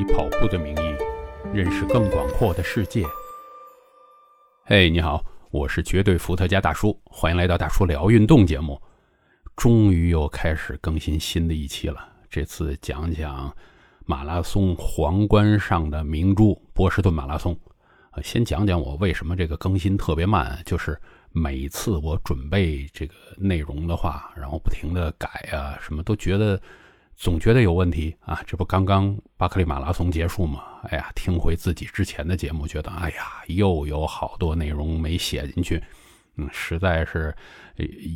以跑步的名义认识更广阔的世界。嘿，你好，我是绝对伏特加大叔，欢迎来到大叔聊运动节目。终于又开始更新新的一期了，这次讲讲马拉松皇冠上的明珠——波士顿马拉松。先讲讲我为什么这个更新特别慢，就是每次我准备这个内容的话，然后不停的改啊，什么都觉得。总觉得有问题啊！这不刚刚巴克利马拉松结束吗？哎呀，听回自己之前的节目，觉得哎呀，又有好多内容没写进去，嗯，实在是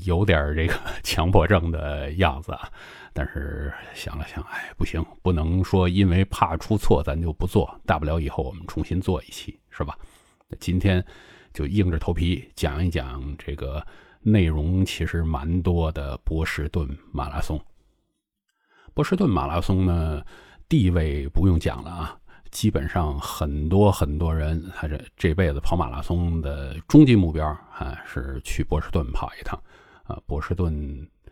有点这个 强迫症的样子啊。但是想了想，哎，不行，不能说因为怕出错咱就不做，大不了以后我们重新做一期，是吧？那今天就硬着头皮讲一讲这个内容其实蛮多的波士顿马拉松。波士顿马拉松呢，地位不用讲了啊，基本上很多很多人，他这这辈子跑马拉松的终极目标啊，是去波士顿跑一趟啊。波士顿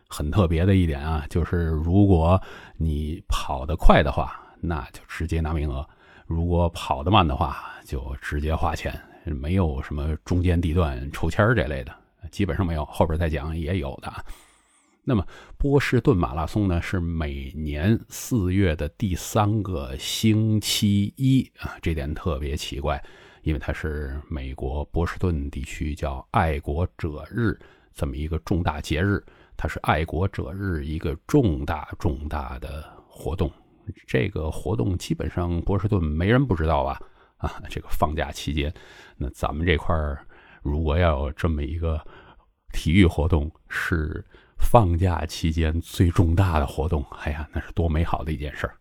很特别的一点啊，就是如果你跑得快的话，那就直接拿名额；如果跑得慢的话，就直接花钱，没有什么中间地段抽签这类的，基本上没有。后边再讲也有的。那么波士顿马拉松呢，是每年四月的第三个星期一啊，这点特别奇怪，因为它是美国波士顿地区叫爱国者日这么一个重大节日，它是爱国者日一个重大重大的活动。这个活动基本上波士顿没人不知道吧？啊，这个放假期间，那咱们这块儿如果要有这么一个体育活动是。放假期间最重大的活动，哎呀，那是多美好的一件事儿！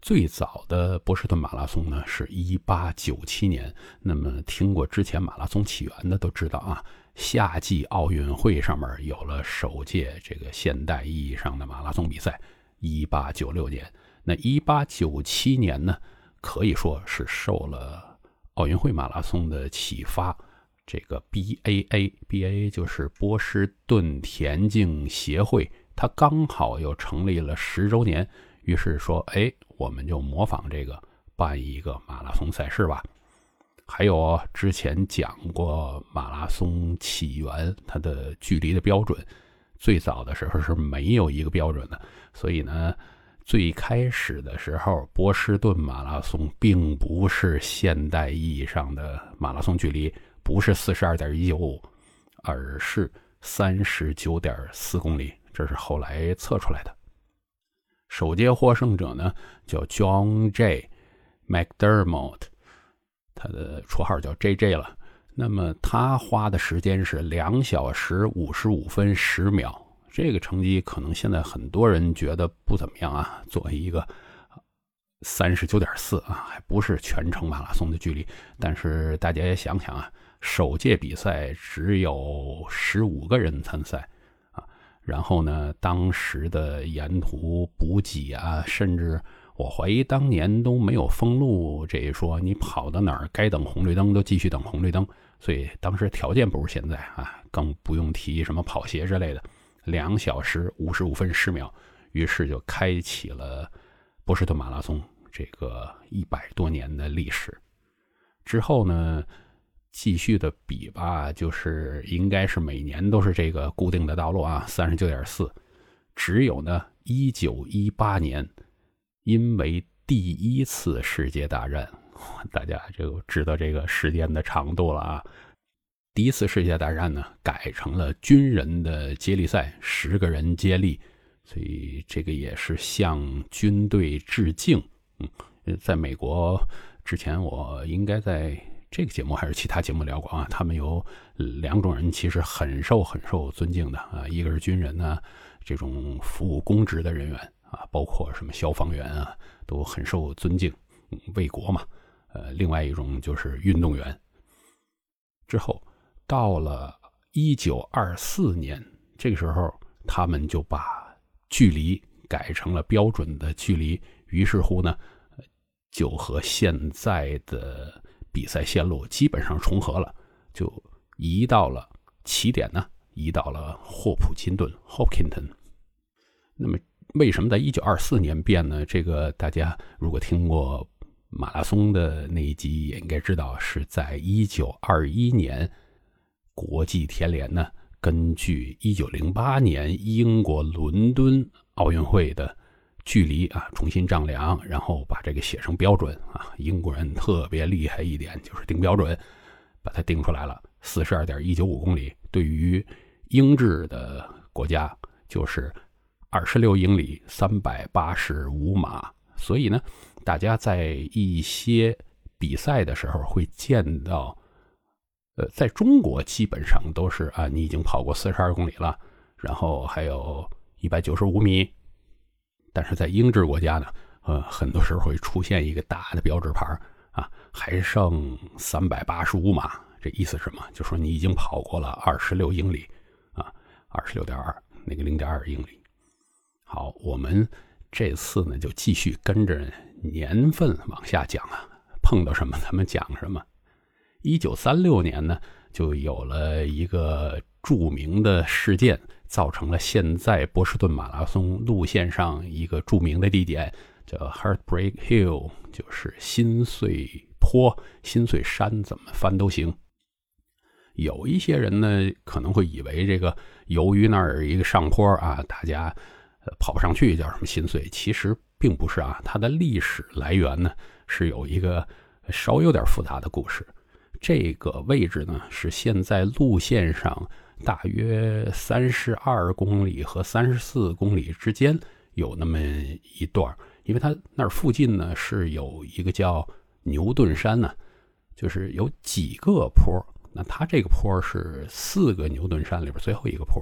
最早的波士顿马拉松呢，是一八九七年。那么，听过之前马拉松起源的都知道啊，夏季奥运会上面有了首届这个现代意义上的马拉松比赛，一八九六年。那一八九七年呢，可以说是受了奥运会马拉松的启发。这个 BAA，BAA 就是波士顿田径协会，它刚好又成立了十周年，于是说，哎，我们就模仿这个办一个马拉松赛事吧。还有之前讲过马拉松起源，它的距离的标准，最早的时候是没有一个标准的，所以呢，最开始的时候，波士顿马拉松并不是现代意义上的马拉松距离。不是四十二点一九五，而是三十九点四公里，这是后来测出来的。首届获胜者呢叫 John J. McDermott，他的绰号叫 JJ 了。那么他花的时间是两小时五十五分十秒，这个成绩可能现在很多人觉得不怎么样啊。作为一个三十九点四啊，还不是全程马拉松的距离，但是大家也想想啊。首届比赛只有十五个人参赛，啊，然后呢，当时的沿途补给啊，甚至我怀疑当年都没有封路这一说，你跑到哪儿该等红绿灯都继续等红绿灯，所以当时条件不如现在啊，更不用提什么跑鞋之类的。两小时五十五分十秒，于是就开启了波士顿马拉松这个一百多年的历史。之后呢？继续的比吧，就是应该是每年都是这个固定的道路啊，三十九点四。只有呢，一九一八年，因为第一次世界大战，大家就知道这个时间的长度了啊。第一次世界大战呢，改成了军人的接力赛，十个人接力，所以这个也是向军队致敬。嗯，在美国之前，我应该在。这个节目还是其他节目聊过啊？他们有两种人，其实很受很受尊敬的啊，一个是军人呢，这种服务公职的人员啊，包括什么消防员啊，都很受尊敬，为国嘛。呃，另外一种就是运动员。之后到了一九二四年，这个时候他们就把距离改成了标准的距离，于是乎呢，就和现在的。比赛线路基本上重合了，就移到了起点呢，移到了霍普金顿 （Hopkinton）。那么为什么在一九二四年变呢？这个大家如果听过马拉松的那一集，也应该知道，是在一九二一年，国际田联呢，根据一九零八年英国伦敦奥运会的距离啊，重新丈量，然后把这个写成标准啊。英国人特别厉害一点，就是定标准，把它定出来了，四十二点一九五公里。对于英制的国家，就是二十六英里三百八十五码。所以呢，大家在一些比赛的时候会见到，呃，在中国基本上都是啊，你已经跑过四十二公里了，然后还有一百九十五米。但是在英制国家呢，呃，很多时候会出现一个大的标志牌啊，还剩三百八十五码。这意思是什么？就说你已经跑过了二十六英里啊，二十六点二，那个零点二英里。好，我们这次呢就继续跟着年份往下讲啊，碰到什么咱们讲什么。一九三六年呢，就有了一个著名的事件。造成了现在波士顿马拉松路线上一个著名的地点，叫 Heartbreak Hill，就是心碎坡、心碎山，怎么翻都行。有一些人呢可能会以为这个由于那儿一个上坡啊，大家跑不上去，叫什么心碎？其实并不是啊，它的历史来源呢是有一个稍有点复杂的故事。这个位置呢是现在路线上。大约三十二公里和三十四公里之间有那么一段因为它那儿附近呢是有一个叫牛顿山呢，就是有几个坡。那它这个坡是四个牛顿山里边最后一个坡，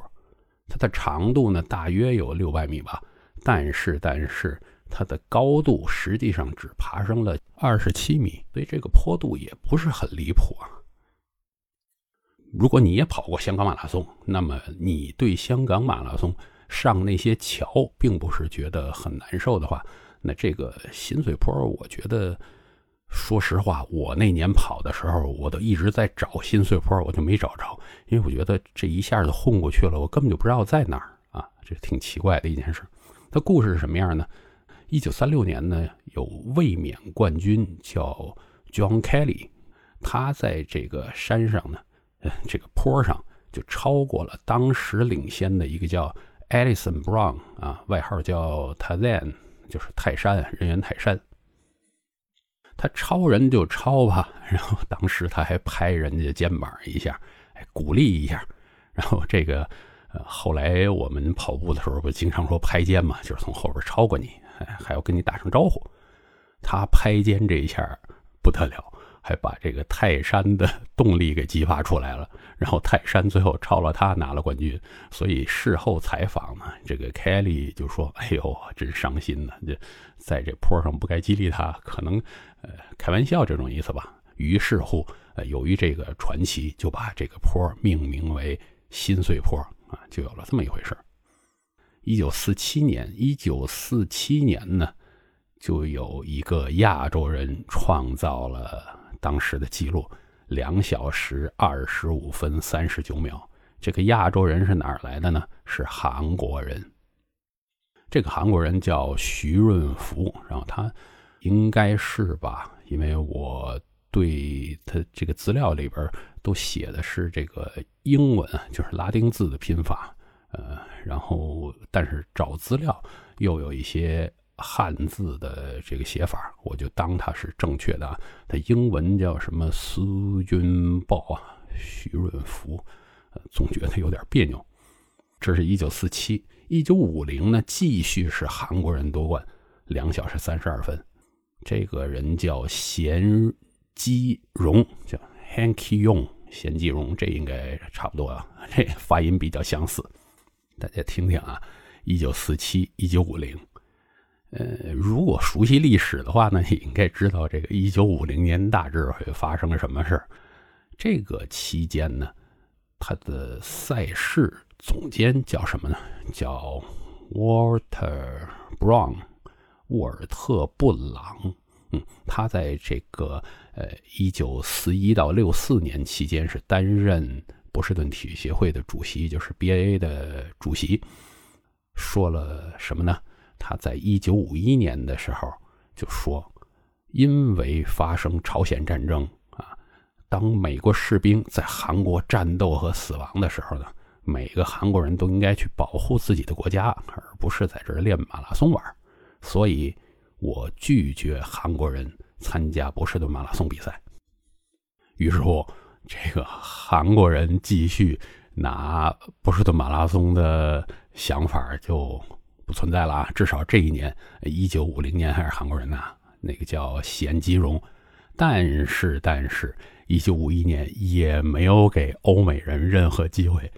它的长度呢大约有六百米吧，但是但是它的高度实际上只爬升了二十七米，所以这个坡度也不是很离谱啊。如果你也跑过香港马拉松，那么你对香港马拉松上那些桥并不是觉得很难受的话，那这个新水坡，我觉得，说实话，我那年跑的时候，我都一直在找新水坡，我就没找着，因为我觉得这一下子混过去了，我根本就不知道在哪儿啊，这挺奇怪的一件事。它故事是什么样呢？一九三六年呢，有卫冕冠军叫 John Kelly，他在这个山上呢。这个坡上就超过了当时领先的一个叫 Alison Brown 啊，外号叫 Tazan，就是泰山，人猿泰山。他超人就超吧，然后当时他还拍人家肩膀一下，哎，鼓励一下。然后这个呃，后来我们跑步的时候不经常说拍肩嘛，就是从后边超过你，还要跟你打声招呼。他拍肩这一下不得了。还把这个泰山的 动力给激发出来了，然后泰山最后超了他拿了冠军。所以事后采访呢，这个凯利就说：“哎呦，真伤心呐！这在这坡上不该激励他，可能呃开玩笑这种意思吧。”于是乎，呃，由于这个传奇，就把这个坡命名为心碎坡啊，就有了这么一回事一九四七年，一九四七年呢，就有一个亚洲人创造了。当时的记录两小时二十五分三十九秒。这个亚洲人是哪儿来的呢？是韩国人。这个韩国人叫徐润福，然后他应该是吧？因为我对他这个资料里边都写的是这个英文，就是拉丁字的拼法。呃，然后但是找资料又有一些。汉字的这个写法，我就当它是正确的啊。它英文叫什么？苏军报啊，徐润福，总觉得有点别扭。这是一九四七，一九五零呢，继续是韩国人夺冠，两小时三十二分。这个人叫贤基荣，叫 Han Ki Yong，贤基荣，这应该差不多啊，这发音比较相似。大家听听啊，一九四七，一九五零。呃，如果熟悉历史的话呢，也 应该知道这个一九五零年大致会发生什么事儿。这个期间呢，他的赛事总监叫什么呢？叫 Walter Brown，沃尔特·布朗。嗯，他在这个呃一九四一到六四年期间是担任波士顿体育协会的主席，就是 BAA 的主席。说了什么呢？他在一九五一年的时候就说，因为发生朝鲜战争啊，当美国士兵在韩国战斗和死亡的时候呢，每个韩国人都应该去保护自己的国家，而不是在这儿练马拉松玩。所以，我拒绝韩国人参加波士顿马拉松比赛。于是乎，这个韩国人继续拿波士顿马拉松的想法就不存在了啊！至少这一年，一九五零年还是韩国人呐，那个叫贤吉荣。但是，但是，一九五一年也没有给欧美人任何机会。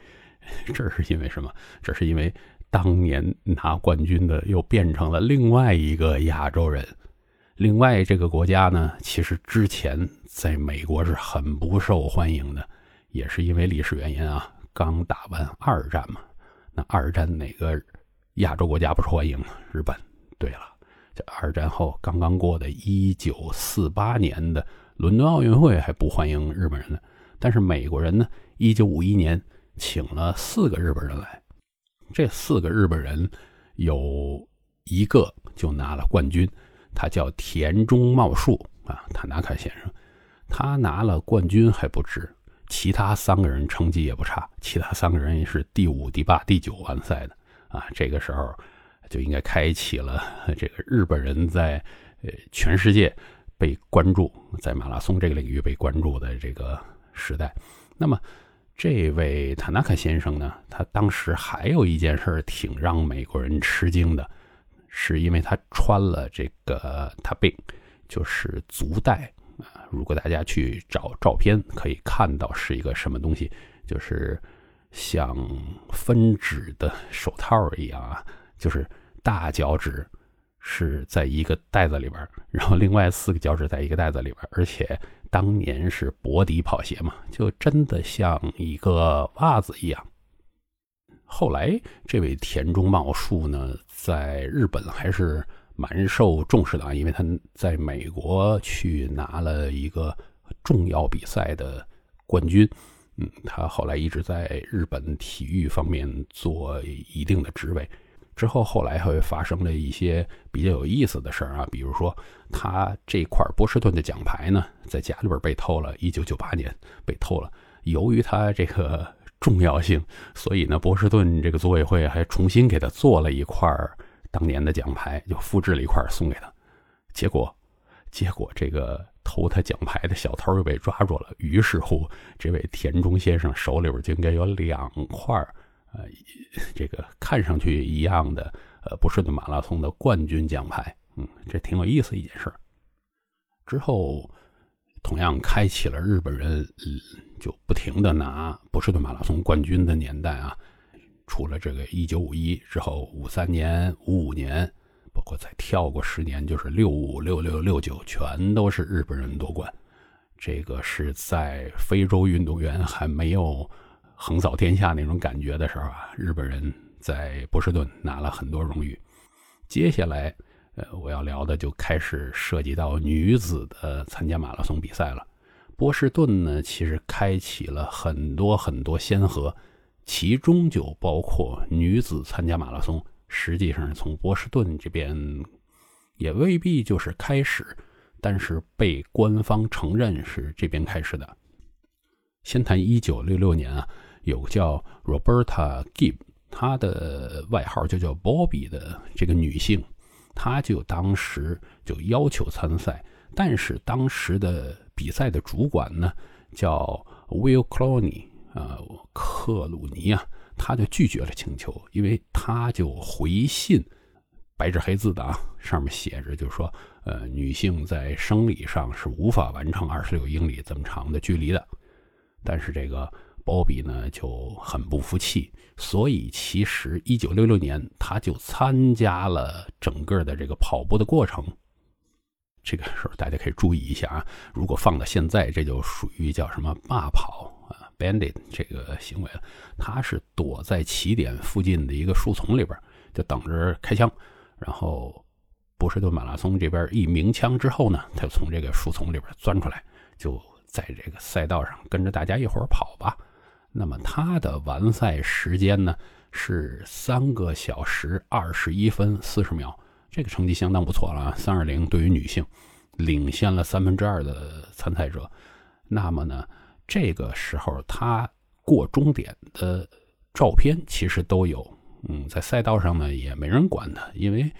这是因为什么？这是因为当年拿冠军的又变成了另外一个亚洲人。另外，这个国家呢，其实之前。在美国是很不受欢迎的，也是因为历史原因啊。刚打完二战嘛，那二战哪个亚洲国家不受欢迎？日本。对了，这二战后刚刚过的1948年的伦敦奥运会还不欢迎日本人呢。但是美国人呢，1951年请了四个日本人来，这四个日本人有一个就拿了冠军，他叫田中茂树啊，塔纳卡先生。他拿了冠军还不止，其他三个人成绩也不差，其他三个人也是第五、第八、第九完赛的啊。这个时候就应该开启了这个日本人在呃全世界被关注，在马拉松这个领域被关注的这个时代。那么，这位塔纳卡先生呢，他当时还有一件事挺让美国人吃惊的，是因为他穿了这个他病，就是足带。啊，如果大家去找照片，可以看到是一个什么东西，就是像分指的手套一样啊，就是大脚趾是在一个袋子里边，然后另外四个脚趾在一个袋子里边，而且当年是薄底跑鞋嘛，就真的像一个袜子一样。后来这位田中茂树呢，在日本还是。蛮受重视的啊，因为他在美国去拿了一个重要比赛的冠军。嗯，他后来一直在日本体育方面做一定的职位。之后后来会发生了一些比较有意思的事儿啊，比如说他这块波士顿的奖牌呢，在家里边被偷了，一九九八年被偷了。由于他这个重要性，所以呢，波士顿这个组委会还重新给他做了一块。当年的奖牌就复制了一块送给他，结果，结果这个偷他奖牌的小偷又被抓住了。于是乎，这位田中先生手里边就应该有两块呃，这个看上去一样的呃，不是的马拉松的冠军奖牌。嗯，这挺有意思一件事。之后，同样开启了日本人就不停的拿不是的马拉松冠军的年代啊。除了这个一九五一之后，五三年、五五年，包括再跳过十年，就是六五、六六、六九，全都是日本人夺冠。这个是在非洲运动员还没有横扫天下那种感觉的时候啊，日本人在波士顿拿了很多荣誉。接下来，呃，我要聊的就开始涉及到女子的参加马拉松比赛了。波士顿呢，其实开启了很多很多先河。其中就包括女子参加马拉松，实际上从波士顿这边也未必就是开始，但是被官方承认是这边开始的。先谈一九六六年啊，有个叫 Roberta Gibb，她的外号就叫 Bobby 的这个女性，她就当时就要求参赛，但是当时的比赛的主管呢叫 Will Cloney。呃，克鲁尼啊，他就拒绝了请求，因为他就回信，白纸黑字的啊，上面写着，就是说，呃，女性在生理上是无法完成二十六英里这么长的距离的。但是这个鲍比呢就很不服气，所以其实一九六六年他就参加了整个的这个跑步的过程。这个时候大家可以注意一下啊，如果放到现在，这就属于叫什么霸跑。Bandit 这个行为了，他是躲在起点附近的一个树丛里边，就等着开枪。然后波士顿马拉松这边一鸣枪之后呢，他就从这个树丛里边钻出来，就在这个赛道上跟着大家一会儿跑吧。那么他的完赛时间呢是三个小时二十一分四十秒，这个成绩相当不错了！三二零对于女性，领先了三分之二的参赛者。那么呢，这个时候她过终点的照片其实都有，嗯，在赛道上呢也没人管她，因为。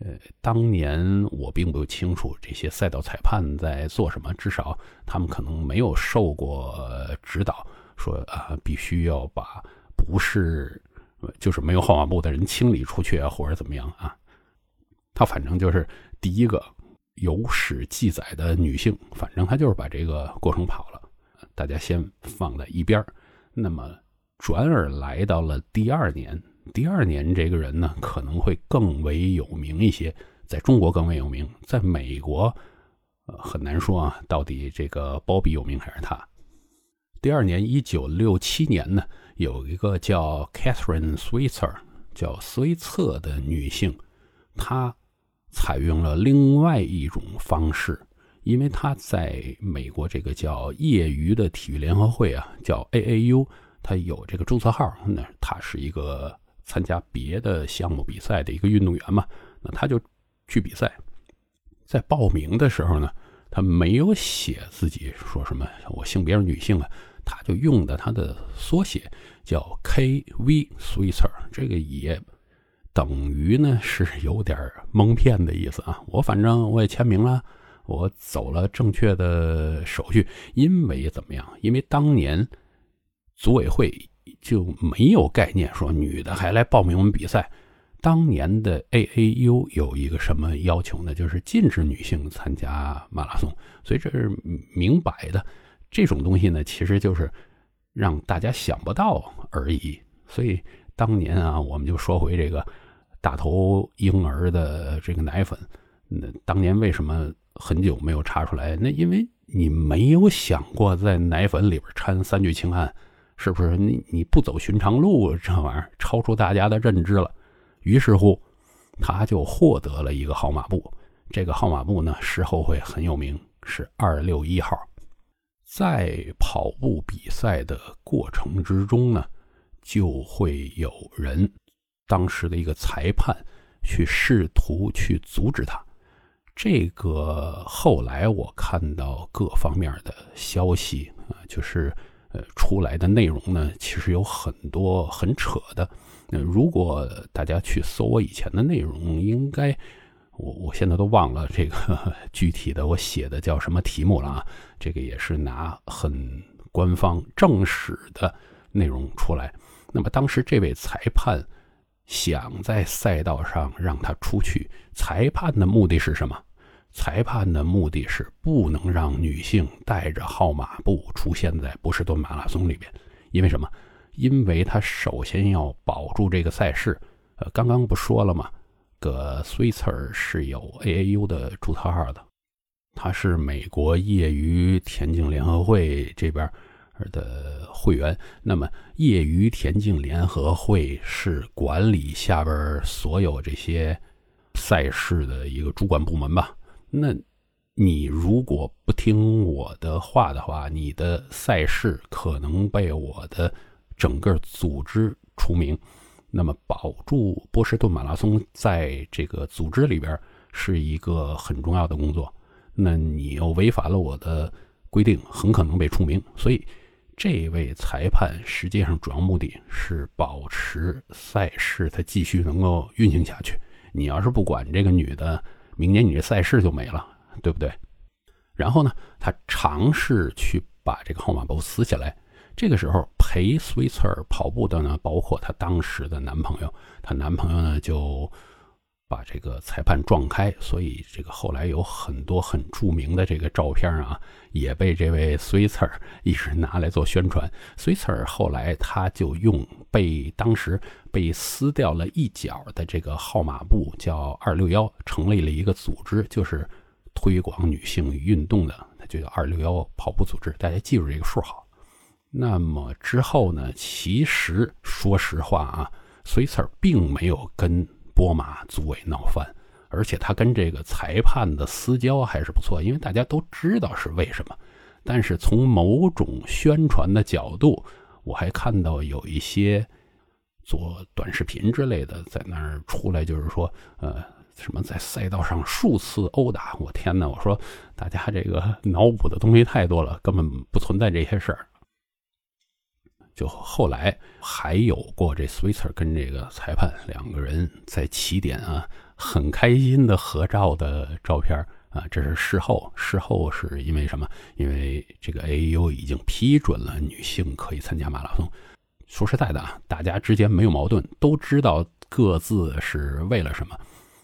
呃，当年我并不清楚这些赛道裁判在做什么，至少他们可能没有受过指导，说啊必须要把不是就是没有号码布的人清理出去啊，或者怎么样啊。他反正就是第一个有史记载的女性，反正她就是把这个过程跑了，大家先放在一边那么转而来到了第二年。第二年，这个人呢可能会更为有名一些，在中国更为有名，在美国，呃很难说啊，到底这个包比有名还是他。第二年，一九六七年呢，有一个叫 Catherine Switzer，叫斯策的女性，她采用了另外一种方式，因为他在美国这个叫业余的体育联合会啊，叫 AAU，他有这个注册号，那他是一个。参加别的项目比赛的一个运动员嘛，那他就去比赛，在报名的时候呢，他没有写自己说什么我性别是女性啊，他就用的他的缩写叫 KV Switzer，这个也等于呢是有点蒙骗的意思啊。我反正我也签名了，我走了正确的手续，因为怎么样？因为当年组委会。就没有概念说女的还来报名我们比赛。当年的 AAU 有一个什么要求呢？就是禁止女性参加马拉松。所以这是明摆的，这种东西呢，其实就是让大家想不到而已。所以当年啊，我们就说回这个大头婴儿的这个奶粉，那当年为什么很久没有查出来？那因为你没有想过在奶粉里边掺三聚氰胺。是不是你你不走寻常路，这玩意儿超出大家的认知了？于是乎，他就获得了一个号码布。这个号码布呢，事后会很有名，是二六一号。在跑步比赛的过程之中呢，就会有人，当时的一个裁判去试图去阻止他。这个后来我看到各方面的消息啊，就是。呃，出来的内容呢，其实有很多很扯的。那如果大家去搜我以前的内容，应该我我现在都忘了这个具体的我写的叫什么题目了啊。这个也是拿很官方正史的内容出来。那么当时这位裁判想在赛道上让他出去，裁判的目的是什么？裁判的目的是不能让女性带着号码布出现在波士顿马拉松里边，因为什么？因为他首先要保住这个赛事。呃，刚刚不说了吗？个 Switzer 是有 AAU 的注册号的，他是美国业余田径联合会这边的会员。那么，业余田径联合会是管理下边所有这些赛事的一个主管部门吧？那，你如果不听我的话的话，你的赛事可能被我的整个组织除名。那么，保住波士顿马拉松在这个组织里边是一个很重要的工作。那你又违反了我的规定，很可能被除名。所以，这位裁判实际上主要目的是保持赛事它继续能够运行下去。你要是不管这个女的。明年你这赛事就没了，对不对？然后呢，他尝试去把这个号码布撕下来。这个时候陪 Switzer 跑步的呢，包括她当时的男朋友。她男朋友呢就把这个裁判撞开，所以这个后来有很多很著名的这个照片啊，也被这位 Switzer 一直拿来做宣传。Switzer 后来他就用被当时。被撕掉了一角的这个号码布叫二六幺，成立了一个组织，就是推广女性运动的，它就叫二六幺跑步组织。大家记住这个数好。那么之后呢？其实说实话啊，sister 并没有跟波马组委闹翻，而且他跟这个裁判的私交还是不错，因为大家都知道是为什么。但是从某种宣传的角度，我还看到有一些。做短视频之类的，在那儿出来就是说，呃，什么在赛道上数次殴打，我天哪！我说大家这个脑补的东西太多了，根本不存在这些事儿。就后来还有过这 Switzer 跟这个裁判两个人在起点啊，很开心的合照的照片啊，这是事后。事后是因为什么？因为这个 AAU 已经批准了女性可以参加马拉松。说实在的啊，大家之间没有矛盾，都知道各自是为了什么。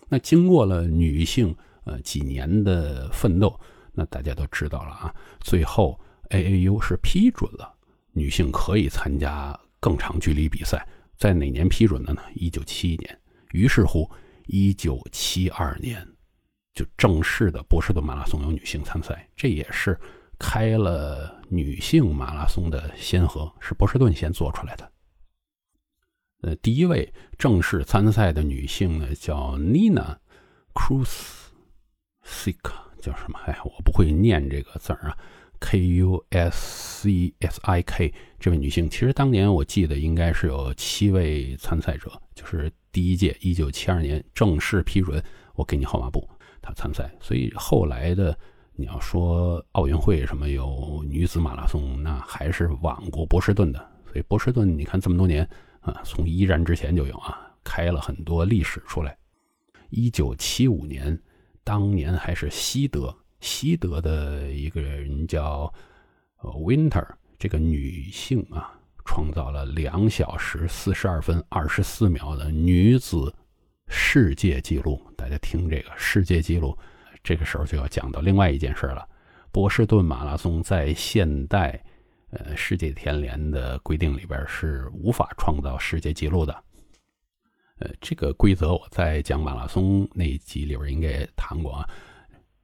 那经过了女性呃几年的奋斗，那大家都知道了啊，最后 AAU 是批准了。女性可以参加更长距离比赛，在哪年批准的呢？一九七一年。于是乎，一九七二年就正式的波士顿马拉松有女性参赛，这也是开了女性马拉松的先河，是波士顿先做出来的。呃，第一位正式参赛的女性呢，叫 Nina Cruz，Sick 叫什么？哎，我不会念这个字儿啊。K U S C S I K 这位女性，其实当年我记得应该是有七位参赛者，就是第一届一九七二年正式批准我给你号码布，她参赛。所以后来的你要说奥运会什么有女子马拉松，那还是晚过波士顿的。所以波士顿你看这么多年啊，从一战之前就有啊，开了很多历史出来。一九七五年，当年还是西德。西德的一个人叫呃 Winter，这个女性啊，创造了两小时四十二分二十四秒的女子世界纪录。大家听这个世界纪录，这个时候就要讲到另外一件事了。波士顿马拉松在现代呃世界田联的规定里边是无法创造世界纪录的。呃，这个规则我在讲马拉松那一集里边应该也谈过啊。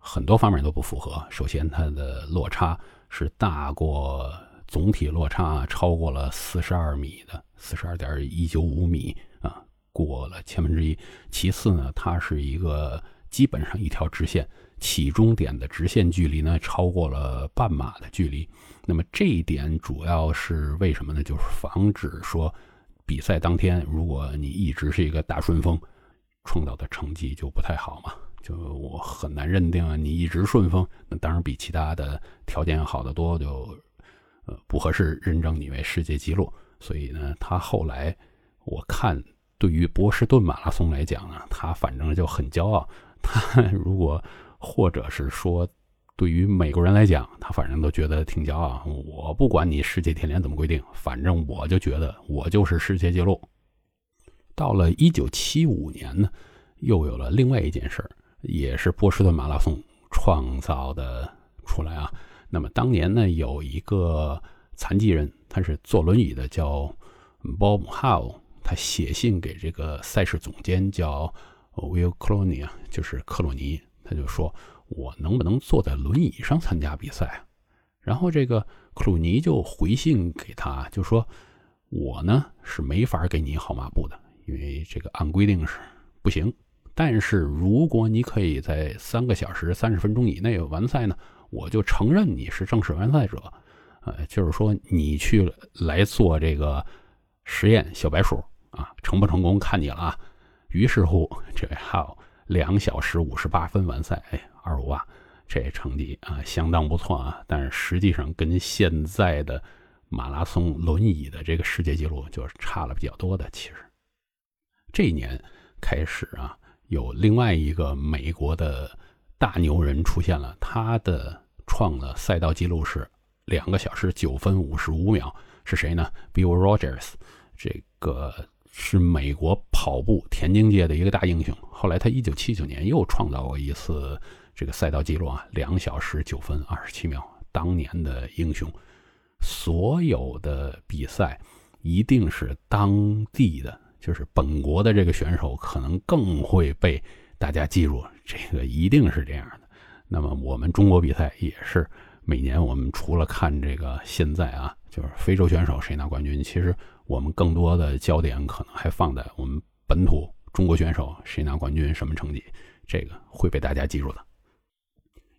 很多方面都不符合。首先，它的落差是大过总体落差超过了四十二米的，四十二点一九五米啊，过了千分之一。其次呢，它是一个基本上一条直线，起终点的直线距离呢超过了半马的距离。那么这一点主要是为什么呢？就是防止说比赛当天如果你一直是一个大顺风，创造的成绩就不太好嘛。就我很难认定啊，你一直顺风，那当然比其他的条件好得多，就呃不合适认证你为世界纪录。所以呢，他后来我看对于波士顿马拉松来讲呢，他反正就很骄傲。他如果或者是说对于美国人来讲，他反正都觉得挺骄傲。我不管你世界田联怎么规定，反正我就觉得我就是世界纪录。到了一九七五年呢，又有了另外一件事儿。也是波士顿马拉松创造的出来啊。那么当年呢，有一个残疾人，他是坐轮椅的，叫 Bob Howe，他写信给这个赛事总监叫 Will Cloney 啊，就是克鲁尼，他就说：“我能不能坐在轮椅上参加比赛？”然后这个克鲁尼就回信给他，就说：“我呢是没法给你号码布的，因为这个按规定是不行。”但是如果你可以在三个小时三十分钟以内完赛呢，我就承认你是正式完赛者。呃，就是说你去来做这个实验，小白鼠啊，成不成功看你了啊。于是乎，这还有两小时五十八分完赛，哎，二五八，这成绩啊相当不错啊。但是实际上跟现在的马拉松轮椅的这个世界纪录就是差了比较多的。其实这一年开始啊。有另外一个美国的大牛人出现了，他的创了赛道记录是两个小时九分五十五秒，是谁呢？Bill Rogers，这个是美国跑步田径界的一个大英雄。后来他一九七九年又创造过一次这个赛道记录啊，两小时九分二十七秒。当年的英雄，所有的比赛一定是当地的。就是本国的这个选手可能更会被大家记住，这个一定是这样的。那么我们中国比赛也是每年，我们除了看这个现在啊，就是非洲选手谁拿冠军，其实我们更多的焦点可能还放在我们本土中国选手谁拿冠军、什么成绩，这个会被大家记住的。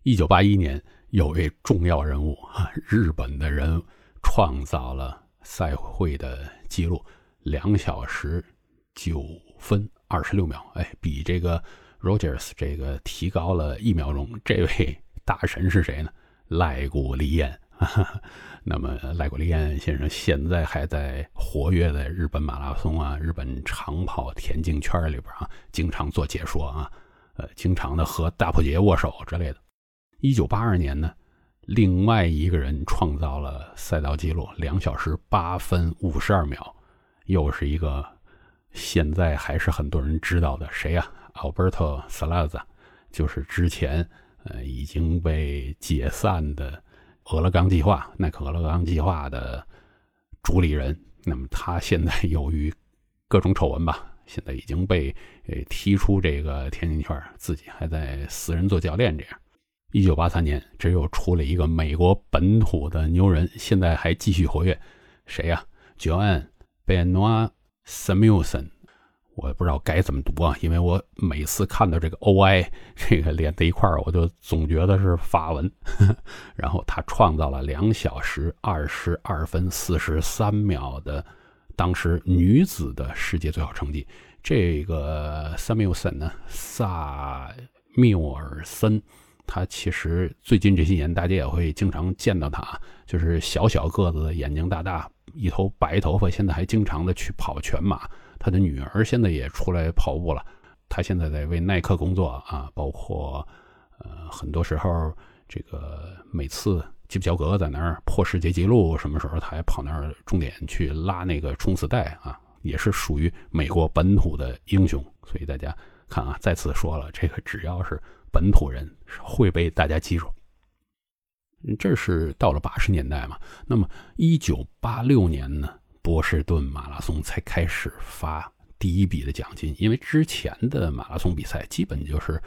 一九八一年，有位重要人物啊，日本的人创造了赛会的记录。两小时九分二十六秒，哎，比这个 Rogers 这个提高了一秒钟。这位大神是谁呢？赖古利彦。那么赖古利彦先生现在还在活跃在日本马拉松啊、日本长跑田径圈里边啊，经常做解说啊，呃，经常的和大破节握手之类的。一九八二年呢，另外一个人创造了赛道记录，两小时八分五十二秒，又是一个现在还是很多人知道的谁呀？Alberto Salaza，就是之前呃已经被解散的。俄勒冈计划，耐克俄勒冈计划的主理人，那么他现在由于各种丑闻吧，现在已经被呃踢出这个田径圈，自己还在私人做教练。这样，一九八三年，这又出了一个美国本土的牛人，现在还继续活跃，谁呀？Joan Benoit Samuelson。我也不知道该怎么读啊，因为我每次看到这个 O I 这个连在一块儿，我就总觉得是法文。然后他创造了两小时二十二分四十三秒的当时女子的世界最好成绩。这个 Samuelson 呢，萨缪尔森，他其实最近这些年大家也会经常见到他，就是小小个子，眼睛大大，一头白头发，现在还经常的去跑全马。他的女儿现在也出来跑步了，他现在在为耐克工作啊，包括呃很多时候这个每次基普乔格在那儿破世界纪录，什么时候他还跑那儿重点去拉那个冲刺带啊，也是属于美国本土的英雄。所以大家看啊，再次说了，这个只要是本土人会被大家记住。这是到了八十年代嘛，那么一九八六年呢？波士顿马拉松才开始发第一笔的奖金，因为之前的马拉松比赛基本就是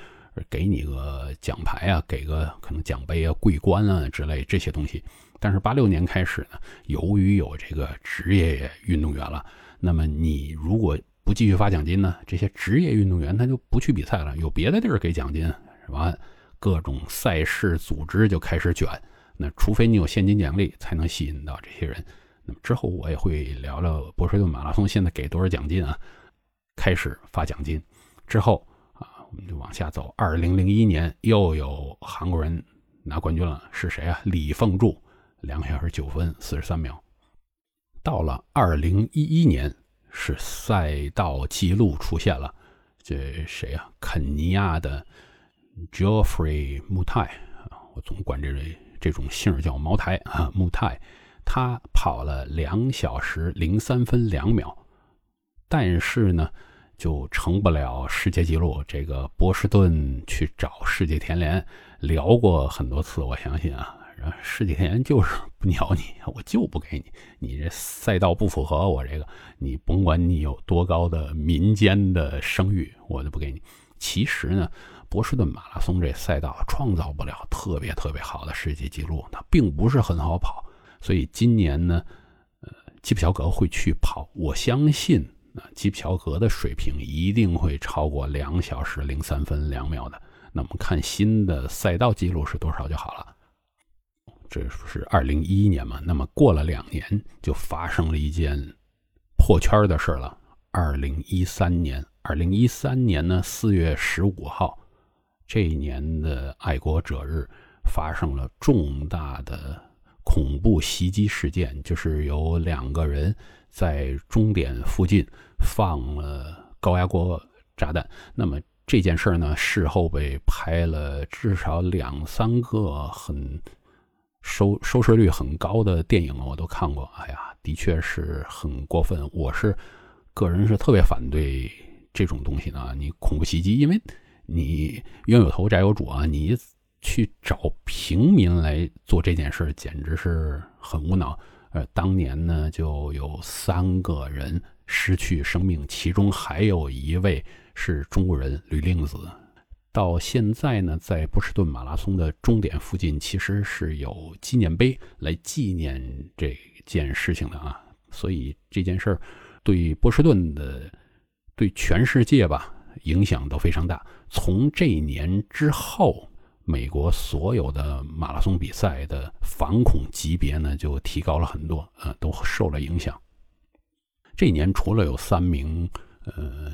给你个奖牌啊，给个可能奖杯啊、桂冠啊之类这些东西。但是八六年开始呢，由于有这个职业运动员了，那么你如果不继续发奖金呢，这些职业运动员他就不去比赛了，有别的地儿给奖金，是吧？各种赛事组织就开始卷，那除非你有现金奖励，才能吸引到这些人。那么之后我也会聊聊波士顿马拉松现在给多少奖金啊？开始发奖金之后啊，我们就往下走。二零零一年又有韩国人拿冠军了，是谁啊？李凤柱，两个小时九分四十三秒。到了二零一一年，是赛道记录出现了，这谁啊？肯尼亚的 Geoffrey Mutai 啊，我总管这位这种姓叫茅台啊，Mutai。他跑了两小时零三分两秒，但是呢，就成不了世界纪录。这个波士顿去找世界田联聊过很多次，我相信啊，然后世界田联就是不鸟你，我就不给你，你这赛道不符合我这个，你甭管你有多高的民间的声誉，我都不给你。其实呢，波士顿马拉松这赛道创造不了特别特别好的世界纪录，它并不是很好跑。所以今年呢，呃，基普乔格会去跑，我相信啊，基普乔格的水平一定会超过两小时零三分两秒的。那我们看新的赛道记录是多少就好了。这是二零一一年嘛？那么过了两年，就发生了一件破圈的事了。二零一三年，二零一三年呢，四月十五号，这一年的爱国者日发生了重大的。恐怖袭击事件就是有两个人在终点附近放了高压锅炸弹。那么这件事儿呢，事后被拍了至少两三个很收收视率很高的电影，我都看过。哎呀，的确是很过分。我是个人是特别反对这种东西的。你恐怖袭击，因为你冤有头债有主啊，你。去找平民来做这件事简直是很无脑。呃，当年呢，就有三个人失去生命，其中还有一位是中国人吕令子。到现在呢，在波士顿马拉松的终点附近，其实是有纪念碑来纪念这件事情的啊。所以这件事儿对波士顿的、对全世界吧，影响都非常大。从这一年之后。美国所有的马拉松比赛的反恐级别呢，就提高了很多，呃，都受了影响。这一年除了有三名呃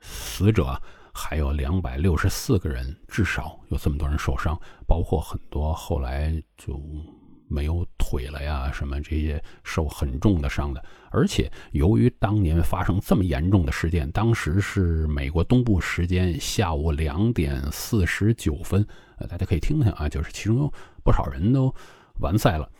死者，还有两百六十四个人，至少有这么多人受伤，包括很多后来就没有腿了呀，什么这些受很重的伤的。而且由于当年发生这么严重的事件，当时是美国东部时间下午两点四十九分，呃，大家可以听听啊，就是其中有不少人都完赛了，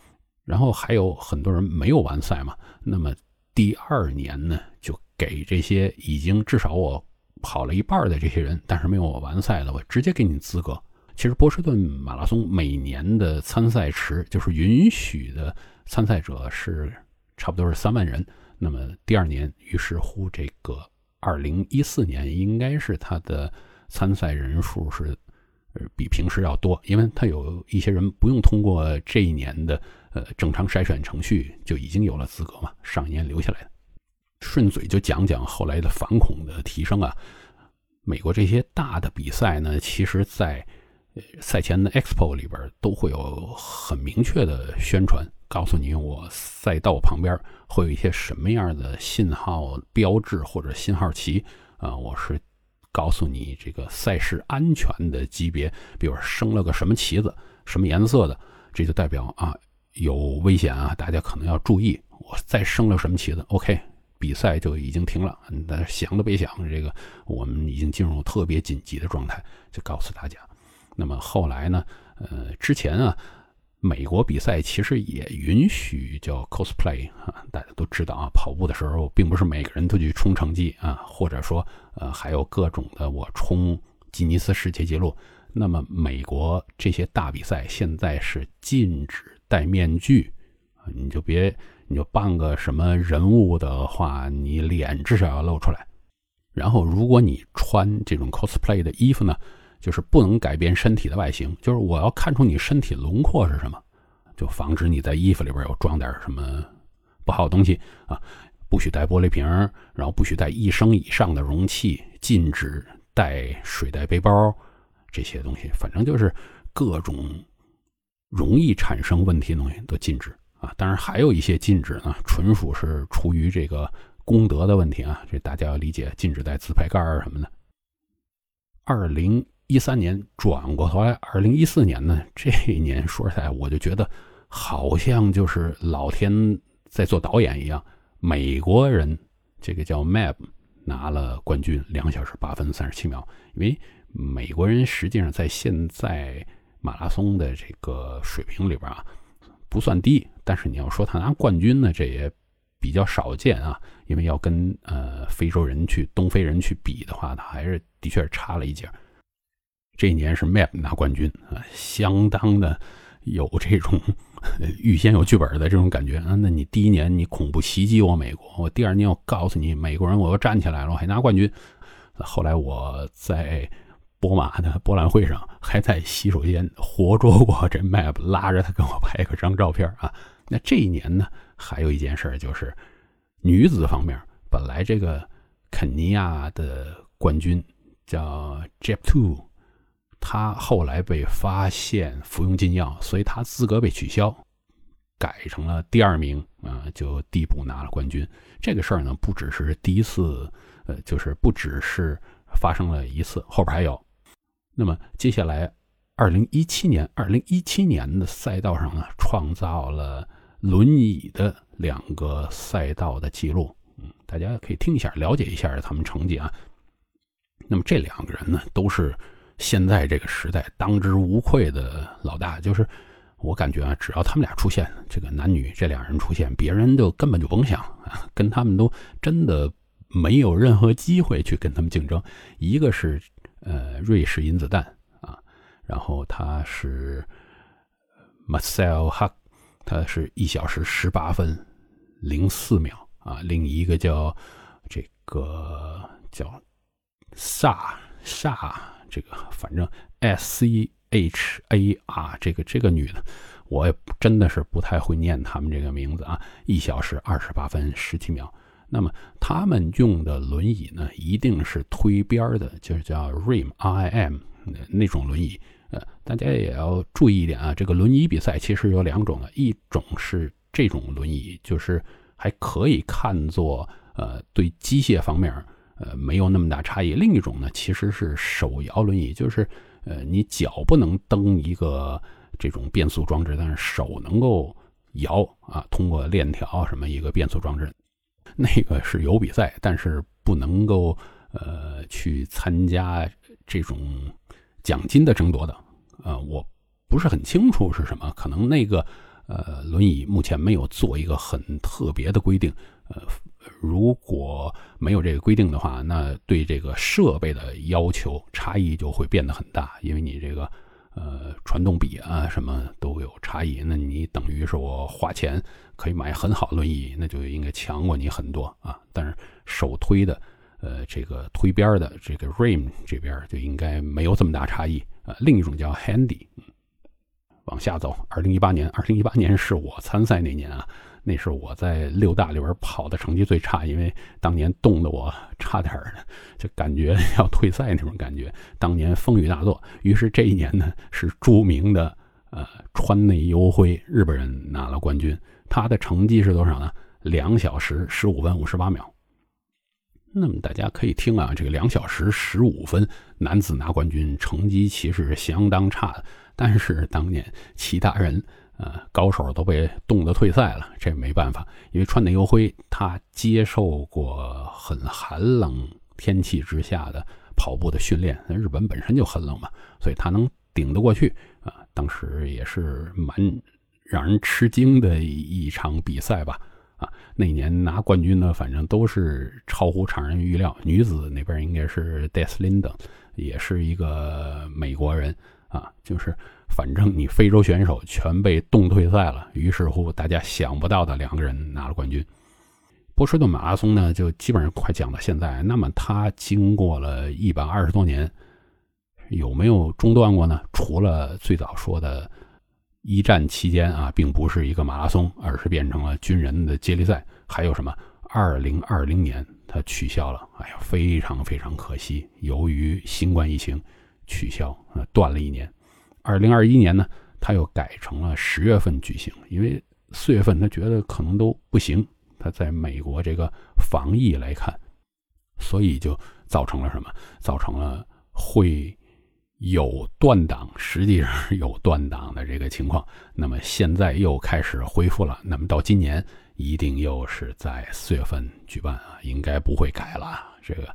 然后还有很多人没有完赛嘛。那么第二年呢，就给这些已经至少我跑了一半的这些人，但是没有我完赛的，我直接给你资格。其实波士顿马拉松每年的参赛池就是允许的参赛者是差不多是三万人。那么第二年，于是乎这个二零一四年应该是他的参赛人数是呃比平时要多，因为他有一些人不用通过这一年的呃正常筛选程序就已经有了资格嘛，上一年留下来的。顺嘴就讲讲后来的反恐的提升啊，美国这些大的比赛呢，其实在。赛前的 Expo 里边都会有很明确的宣传，告诉你我赛道旁边会有一些什么样的信号标志或者信号旗啊，我是告诉你这个赛事安全的级别，比如升了个什么旗子，什么颜色的，这就代表啊有危险啊，大家可能要注意。我再升了什么旗子，OK，比赛就已经停了，但想都别想，这个我们已经进入特别紧急的状态，就告诉大家。那么后来呢？呃，之前啊，美国比赛其实也允许叫 cosplay 啊，大家都知道啊，跑步的时候并不是每个人都去冲成绩啊，或者说呃还有各种的我冲吉尼斯世界纪录。那么美国这些大比赛现在是禁止戴面具，你就别你就扮个什么人物的话，你脸至少要露出来。然后如果你穿这种 cosplay 的衣服呢？就是不能改变身体的外形，就是我要看出你身体轮廓是什么，就防止你在衣服里边有装点什么不好的东西啊。不许带玻璃瓶，然后不许带一升以上的容器，禁止带水袋背包这些东西，反正就是各种容易产生问题的东西都禁止啊。当然还有一些禁止呢，纯属是出于这个功德的问题啊，这大家要理解，禁止带自拍杆什么的。二零。一三年转过头来，二零一四年呢？这一年说实在，我就觉得好像就是老天在做导演一样。美国人这个叫 Map 拿了冠军，两小时八分三十七秒。因为美国人实际上在现在马拉松的这个水平里边啊，不算低。但是你要说他拿冠军呢，这也比较少见啊。因为要跟呃非洲人去、东非人去比的话，他还是的确是差了一截。这一年是 Map 拿冠军啊，相当的有这种预先有剧本的这种感觉啊。那你第一年你恐怖袭击我美国，我第二年我告诉你美国人我又站起来了，我还拿冠军。后来我在波马的博览会上，还在洗手间活捉过这 Map，拉着他跟我拍个张照片啊。那这一年呢，还有一件事就是女子方面，本来这个肯尼亚的冠军叫 Jep Two。他后来被发现服用禁药，所以他资格被取消，改成了第二名啊，就递补拿了冠军。这个事儿呢，不只是第一次，呃，就是不只是发生了一次，后边还有。那么接下来，二零一七年，二零一七年的赛道上呢，创造了轮椅的两个赛道的记录。嗯，大家可以听一下，了解一下他们成绩啊。那么这两个人呢，都是。现在这个时代，当之无愧的老大就是，我感觉啊，只要他们俩出现，这个男女这两人出现，别人就根本就甭想啊，跟他们都真的没有任何机会去跟他们竞争。一个是呃瑞士银子弹啊，然后他是 Marcel Huck，他是一小时十八分零四秒啊，另一个叫这个叫萨萨。这个反正 S C H A R 这个这个女的，我也真的是不太会念他们这个名字啊。一小时二十八分十七秒。那么他们用的轮椅呢，一定是推边的，就是叫 RIM R I M 那种轮椅。呃，大家也要注意一点啊，这个轮椅比赛其实有两种的，一种是这种轮椅，就是还可以看作呃，对机械方面呃没有那么大差异。另一种呢，其实是手摇轮椅，就是呃你脚不能蹬一个这种变速装置，但是手能够摇啊，通过链条什么一个变速装置，那个是有比赛，但是不能够呃去参加这种奖金的争夺的。呃，我不是很清楚是什么，可能那个。呃，轮椅目前没有做一个很特别的规定。呃，如果没有这个规定的话，那对这个设备的要求差异就会变得很大。因为你这个呃传动比啊什么都有差异，那你等于是我花钱可以买很好轮椅，那就应该强过你很多啊。但是手推的，呃，这个推边的这个 rim 这边就应该没有这么大差异啊。另一种叫 handy。往下走，二零一八年，二零一八年是我参赛那年啊，那是我在六大里边跑的成绩最差，因为当年冻得我差点儿就感觉 要退赛那种感觉。当年风雨大作，于是这一年呢，是著名的呃川内优辉日本人拿了冠军，他的成绩是多少呢？两小时十五分五十八秒。那么大家可以听啊，这个两小时十五分男子拿冠军，成绩其实相当差的。但是当年其他人，呃，高手都被冻得退赛了，这没办法，因为川内优辉他接受过很寒冷天气之下的跑步的训练，日本本身就很冷嘛，所以他能顶得过去啊。当时也是蛮让人吃惊的一场比赛吧，啊，那年拿冠军呢，反正都是超乎常人预料。女子那边应该是 Deslinda，也是一个美国人。啊，就是反正你非洲选手全被冻退赛了，于是乎大家想不到的两个人拿了冠军。波士顿马拉松呢，就基本上快讲到现在。那么它经过了一百二十多年，有没有中断过呢？除了最早说的一战期间啊，并不是一个马拉松，而是变成了军人的接力赛。还有什么？二零二零年它取消了，哎呀，非常非常可惜，由于新冠疫情。取消啊，断了一年。二零二一年呢，他又改成了十月份举行，因为四月份他觉得可能都不行。他在美国这个防疫来看，所以就造成了什么？造成了会有断档，实际上有断档的这个情况。那么现在又开始恢复了。那么到今年一定又是在四月份举办啊，应该不会改了。这个。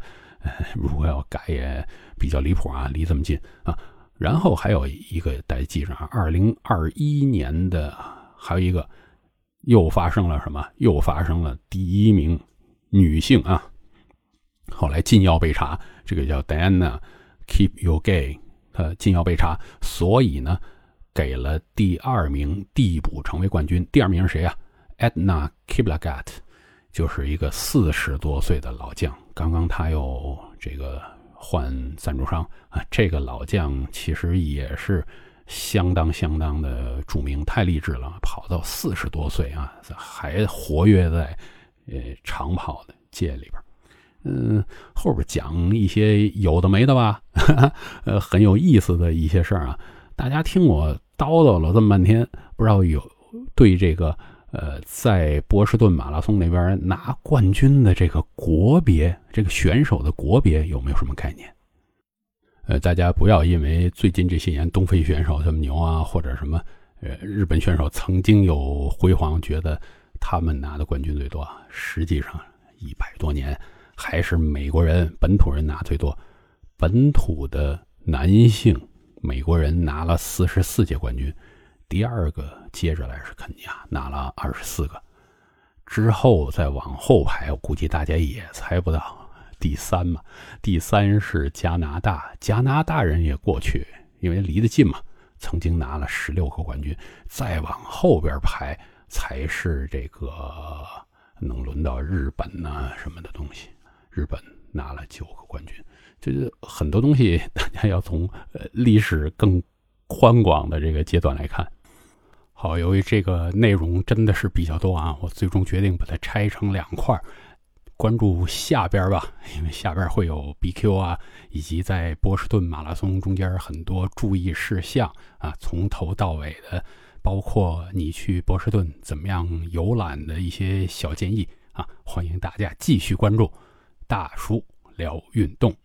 如果要改也比较离谱啊，离这么近啊。然后还有一个大家记上，二零二一年的还有一个又发生了什么？又发生了第一名女性啊，后来禁药被查，这个叫 Diana Keep You Gay，她禁药被查，所以呢给了第二名递补成为冠军。第二名是谁啊？Edna Kiplagat，就是一个四十多岁的老将。刚刚他又这个换赞助商啊，这个老将其实也是相当相当的著名，太励志了，跑到四十多岁啊，还活跃在呃长跑的界里边。嗯，后边讲一些有的没的吧，呃，很有意思的一些事儿啊。大家听我叨叨了这么半天，不知道有对这个。呃，在波士顿马拉松那边拿冠军的这个国别，这个选手的国别有没有什么概念？呃，大家不要因为最近这些年东非选手这么牛啊，或者什么呃日本选手曾经有辉煌，觉得他们拿的冠军最多。实际上一百多年还是美国人本土人拿最多。本土的男性美国人拿了四十四届冠军。第二个接着来是肯尼亚，拿了二十四个，之后再往后排，我估计大家也猜不到。第三嘛，第三是加拿大，加拿大人也过去，因为离得近嘛，曾经拿了十六个冠军。再往后边排才是这个能轮到日本呐什么的东西，日本拿了九个冠军，就是很多东西大家要从呃历史更宽广的这个阶段来看。好，由于这个内容真的是比较多啊，我最终决定把它拆成两块儿，关注下边吧，因为下边会有 BQ 啊，以及在波士顿马拉松中间很多注意事项啊，从头到尾的，包括你去波士顿怎么样游览的一些小建议啊！欢迎大家继续关注大叔聊运动。